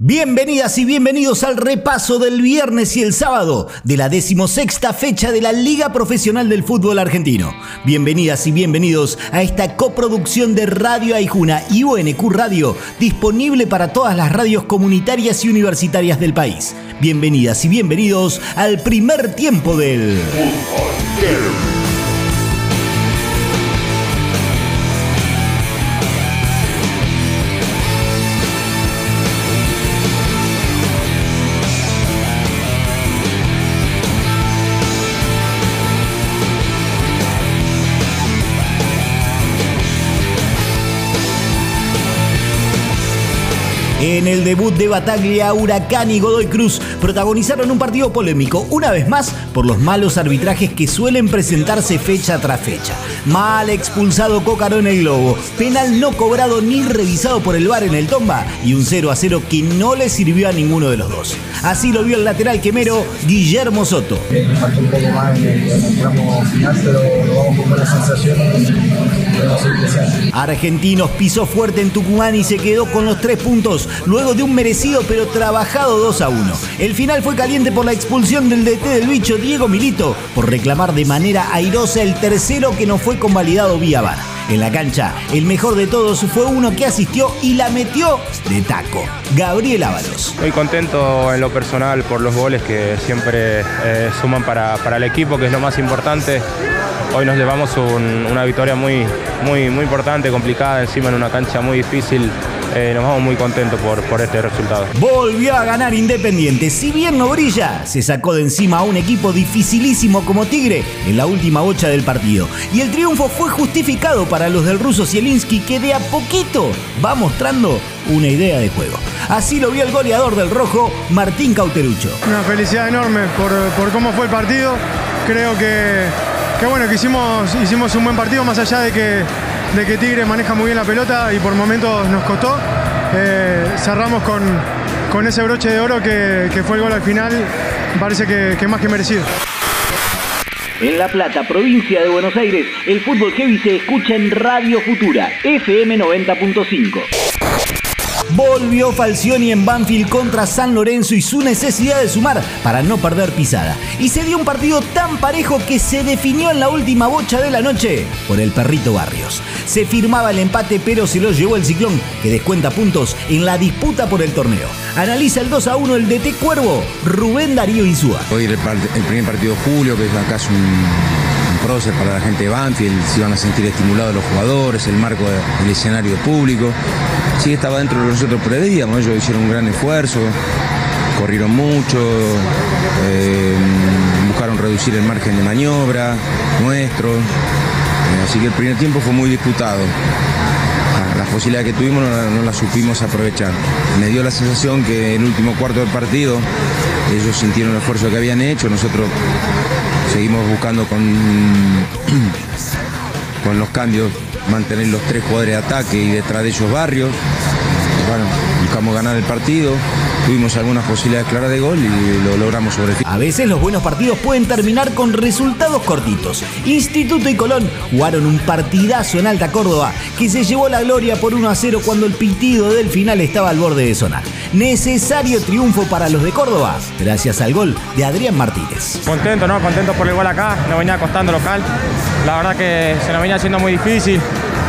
Bienvenidas y bienvenidos al repaso del viernes y el sábado de la decimosexta fecha de la Liga Profesional del Fútbol Argentino. Bienvenidas y bienvenidos a esta coproducción de Radio Aijuna y UNQ Radio, disponible para todas las radios comunitarias y universitarias del país. Bienvenidas y bienvenidos al primer tiempo del Fútbol. En el debut de Bataglia, Huracán y Godoy Cruz protagonizaron un partido polémico, una vez más por los malos arbitrajes que suelen presentarse fecha tras fecha. Mal expulsado Cócaro en el Globo, penal no cobrado ni revisado por el VAR en el Tomba y un 0 a 0 que no le sirvió a ninguno de los dos. Así lo vio el lateral quemero Guillermo Soto. un poco más en el tramo final, pero vamos con buenas sensaciones. Argentinos pisó fuerte en Tucumán y se quedó con los tres puntos luego de un merecido pero trabajado 2 a 1. El final fue caliente por la expulsión del DT del bicho Diego Milito por reclamar de manera airosa el tercero que no fue convalidado vía VAR. En la cancha, el mejor de todos fue uno que asistió y la metió de taco. Gabriel Ábalos. Muy contento en lo personal por los goles que siempre eh, suman para, para el equipo, que es lo más importante hoy nos llevamos una victoria muy, muy, muy importante, complicada, encima en una cancha muy difícil. Eh, nos vamos muy contentos por, por este resultado. Volvió a ganar Independiente. Si bien no brilla, se sacó de encima a un equipo dificilísimo como Tigre en la última bocha del partido. Y el triunfo fue justificado para los del ruso Zielinski, que de a poquito va mostrando una idea de juego. Así lo vio el goleador del rojo, Martín Cauterucho. Una felicidad enorme por, por cómo fue el partido. Creo que que bueno, que hicimos, hicimos un buen partido, más allá de que, de que Tigre maneja muy bien la pelota y por momentos nos costó. Eh, cerramos con, con ese broche de oro que, fue el gol al final, parece que, que más que merecido. En La Plata, provincia de Buenos Aires, el fútbol heavy se escucha en Radio Futura, FM 90.5. Volvió Falcioni en Banfield contra San Lorenzo y su necesidad de sumar para no perder pisada. Y se dio un partido tan parejo que se definió en la última bocha de la noche por el perrito Barrios. Se firmaba el empate pero se lo llevó el ciclón que descuenta puntos en la disputa por el torneo. Analiza el 2 a 1 el DT Cuervo, Rubén Darío Insúa. Hoy el, el primer partido de julio, que es acá es un prócer para la gente de Banfield, se iban a sentir estimulados los jugadores, el marco del escenario público. Sí estaba dentro de lo que nosotros preveíamos, ellos hicieron un gran esfuerzo, corrieron mucho, eh, buscaron reducir el margen de maniobra nuestro, eh, así que el primer tiempo fue muy disputado. Las posibilidades que tuvimos no, las supimos aprovechar. Me dio la sensación que en el último cuarto del partido ellos sintieron el esfuerzo que habían hecho, nosotros seguimos buscando con, con los cambios mantener los tres jugadores de ataque y detrás de ellos barrios. Bueno, buscamos ganar el partido tuvimos algunas posibilidades claras de gol y lo logramos sobre A veces los buenos partidos pueden terminar con resultados cortitos. Instituto y Colón jugaron un partidazo en Alta Córdoba que se llevó la gloria por 1 a 0 cuando el pitido del final estaba al borde de sonar. Necesario triunfo para los de Córdoba, gracias al gol de Adrián Martínez. Contento, ¿no? Contento por el gol acá, nos venía costando local. La verdad que se nos venía haciendo muy difícil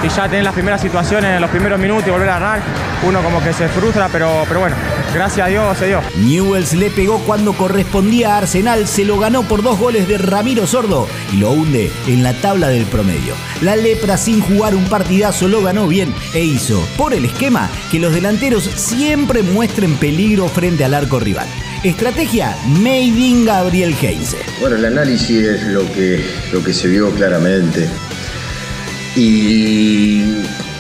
y ya tener las primeras situaciones en los primeros minutos y volver a ganar, uno como que se frustra, pero, pero bueno, gracias a Dios se dio. Newells le pegó cuando correspondía a Arsenal, se lo ganó por dos goles de Ramiro Sordo y lo hunde en la tabla del promedio. La lepra sin jugar un partidazo lo ganó bien e hizo, por el esquema, que los delanteros siempre muestren peligro frente al arco rival. Estrategia Made in Gabriel Heinze. Bueno, el análisis es lo que, lo que se vio claramente y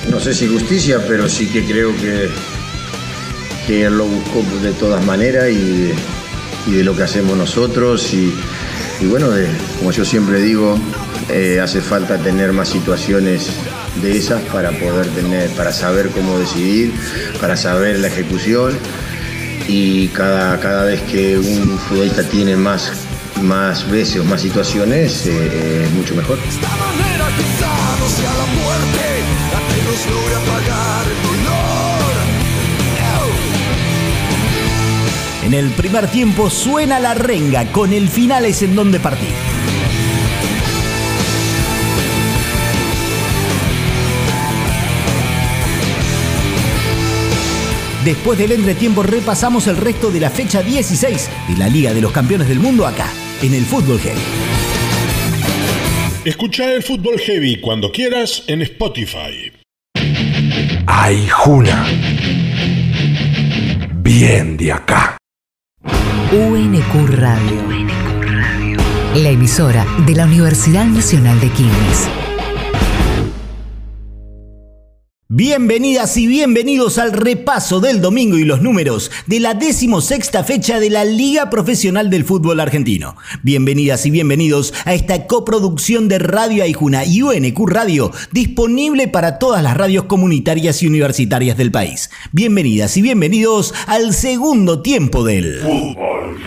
no sé si justicia, pero sí que creo que, que él lo buscó de todas maneras y, de lo que hacemos nosotros. Y, bueno, como yo siempre digo, eh, hace falta tener más situaciones de esas para poder tener, para saber cómo decidir, para saber la ejecución. Y cada, cada vez que un futbolista tiene más, más veces o más situaciones, eh, es mucho mejor En el primer tiempo suena la renga, con el final es en donde partir. Después del entretiempo repasamos el resto de la fecha 16 de la Liga de los Campeones del Mundo acá, en el Fútbol Heavy. Escucha el Fútbol Heavy cuando quieras en Spotify. Ay, Juna. Bien de acá. UNQ Radio. La emisora de la Universidad Nacional de Quilmes. Bienvenidas y bienvenidos al repaso del domingo y los números de la decimosexta fecha de la Liga Profesional del Fútbol Argentino. Bienvenidas y bienvenidos a esta coproducción de Radio Aijuna y UNQ Radio, disponible para todas las radios comunitarias y universitarias del país. Bienvenidas y bienvenidos al segundo tiempo del Fútbol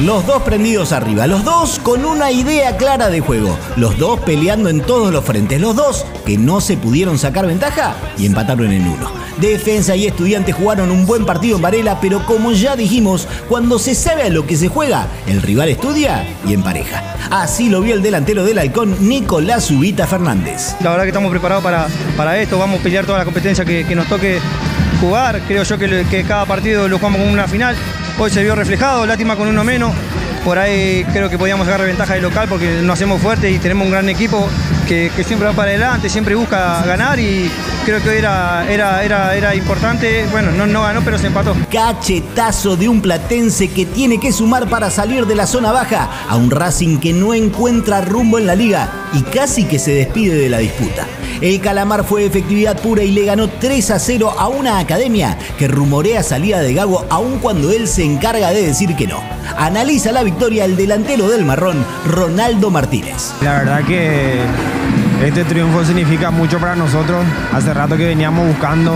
Los dos prendidos arriba, los dos con una idea clara de juego, los dos peleando en todos los frentes, los dos que no se pudieron sacar ventaja y empataron en uno. Defensa y estudiantes jugaron un buen partido en Varela, pero como ya dijimos, cuando se sabe a lo que se juega, el rival estudia y empareja. Así lo vio el delantero del halcón, Nicolás Ubita Fernández. La verdad que estamos preparados para, para esto, vamos a pelear toda la competencia que, nos toque jugar. Creo yo que, que cada partido lo jugamos como una final. Hoy se vio reflejado, lástima con uno menos. Por ahí creo que podíamos sacar ventaja de local porque nos hacemos fuerte y tenemos un gran equipo que, siempre va para adelante, siempre busca ganar y creo que era, era, era, era importante. Bueno, no, no ganó, pero se empató. Cachetazo de un platense que tiene que sumar para salir de la zona baja a un Racing que no encuentra rumbo en la liga y casi que se despide de la disputa. El Calamar fue efectividad pura y le ganó 3 a 0 a una academia que rumorea salida de Gago aun cuando él se encarga de decir que no. Analiza la victoria el delantero del marrón, Ronaldo Martínez. La verdad que este triunfo significa mucho para nosotros. Hace rato que veníamos buscando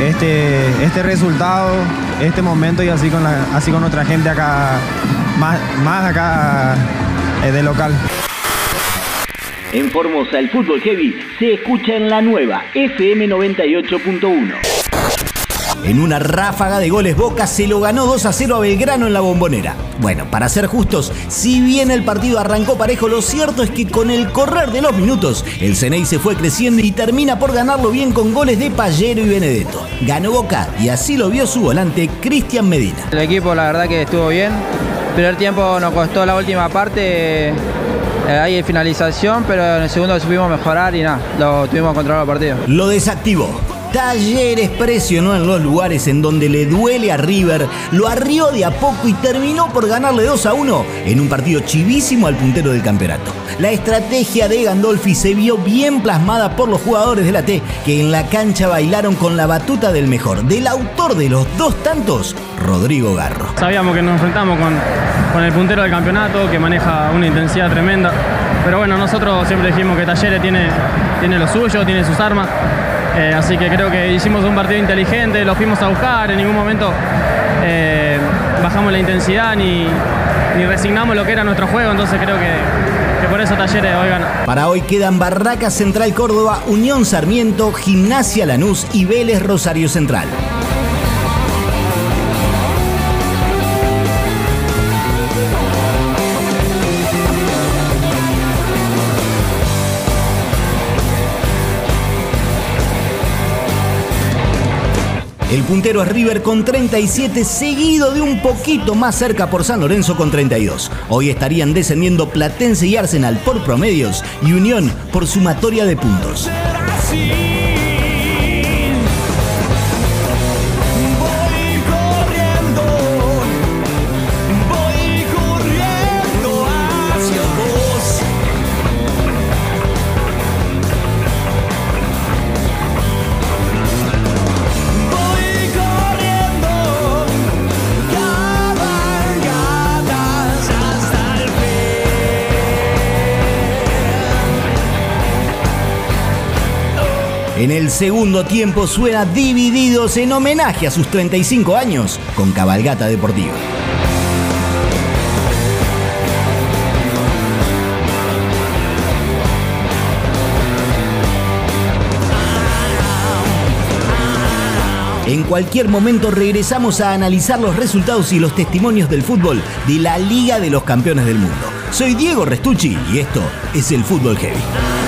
este, este resultado, este momento y así con, la, así con nuestra gente acá, más, más acá eh, de local. En Formosa, el fútbol heavy se escucha en la nueva FM 98.1. En una ráfaga de goles Boca se lo ganó 2 a 0 a Belgrano en la bombonera. Bueno, para ser justos, si bien el partido arrancó parejo, lo cierto es que con el correr de los minutos, el Ceney se fue creciendo y termina por ganarlo bien con goles de Pallero y Benedetto. Ganó Boca y así lo vio su volante Cristian Medina. El equipo la verdad que estuvo bien. El primer tiempo nos costó la última parte. Eh, hay finalización, pero en el segundo supimos mejorar y nada, lo tuvimos controlado el partido. Lo desactivó. Talleres presionó en los lugares en donde le duele a River, lo arrió de a poco y terminó por ganarle 2 a 1 en un partido chivísimo al puntero del campeonato. La estrategia de Gandolfi se vio bien plasmada por los jugadores de la T, que en la cancha bailaron con la batuta del mejor, del autor de los dos tantos, Rodrigo Garro. Sabíamos que nos enfrentamos con, el puntero del campeonato, que maneja una intensidad tremenda, pero bueno, nosotros siempre dijimos que Talleres tiene, tiene lo suyo, tiene sus armas. Eh, así que creo que hicimos un partido inteligente, lo fuimos a buscar, en ningún momento eh, bajamos la intensidad ni, resignamos lo que era nuestro juego, entonces creo que, por eso Talleres hoy gana. Para hoy quedan Barracas Central Córdoba, Unión Sarmiento, Gimnasia Lanús y Vélez Rosario Central. El puntero es River con 37, seguido de un poquito más cerca por San Lorenzo con 32. Hoy estarían descendiendo Platense y Arsenal por promedios y Unión por sumatoria de puntos. En el segundo tiempo suena Divididos en homenaje a sus 35 años con Cabalgata Deportiva. En cualquier momento regresamos a analizar los resultados y los testimonios del fútbol de la Liga de los Campeones del Mundo. Soy Diego Restucci y esto es el Fútbol Heavy.